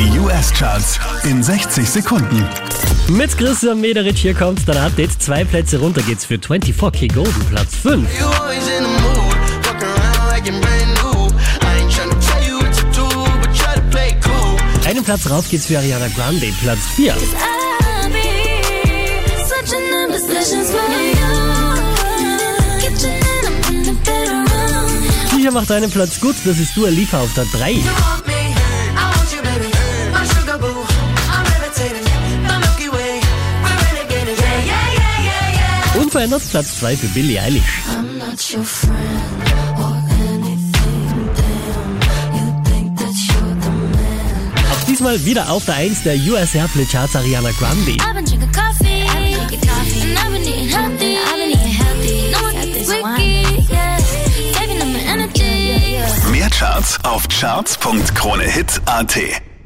Die US-Charts in 60 Sekunden. Mit Christian Mederich hier kommt dein Update. Zwei Plätze runter geht's für 24K Golden, Platz 5. You always in the mood, fuck around like you're brand new. I ain't tryna tell you what to do, but try to play it cool. Einen Platz rauf geht's für Ariana Grande, Platz 4. I'll be switching the positions for you. Kitchen and I'm in the bedroom. Hier macht einen Platz gut, das ist Dua Lipa auf der 3. Unverändert Platz 2 für Billie Eilish. I'm not your friend or anything. Damn, you think that you're the man. Auch diesmal wieder auf der 1 der US Airplay Charts Ariana Grande. Mehr Charts auf charts.kronehit.at.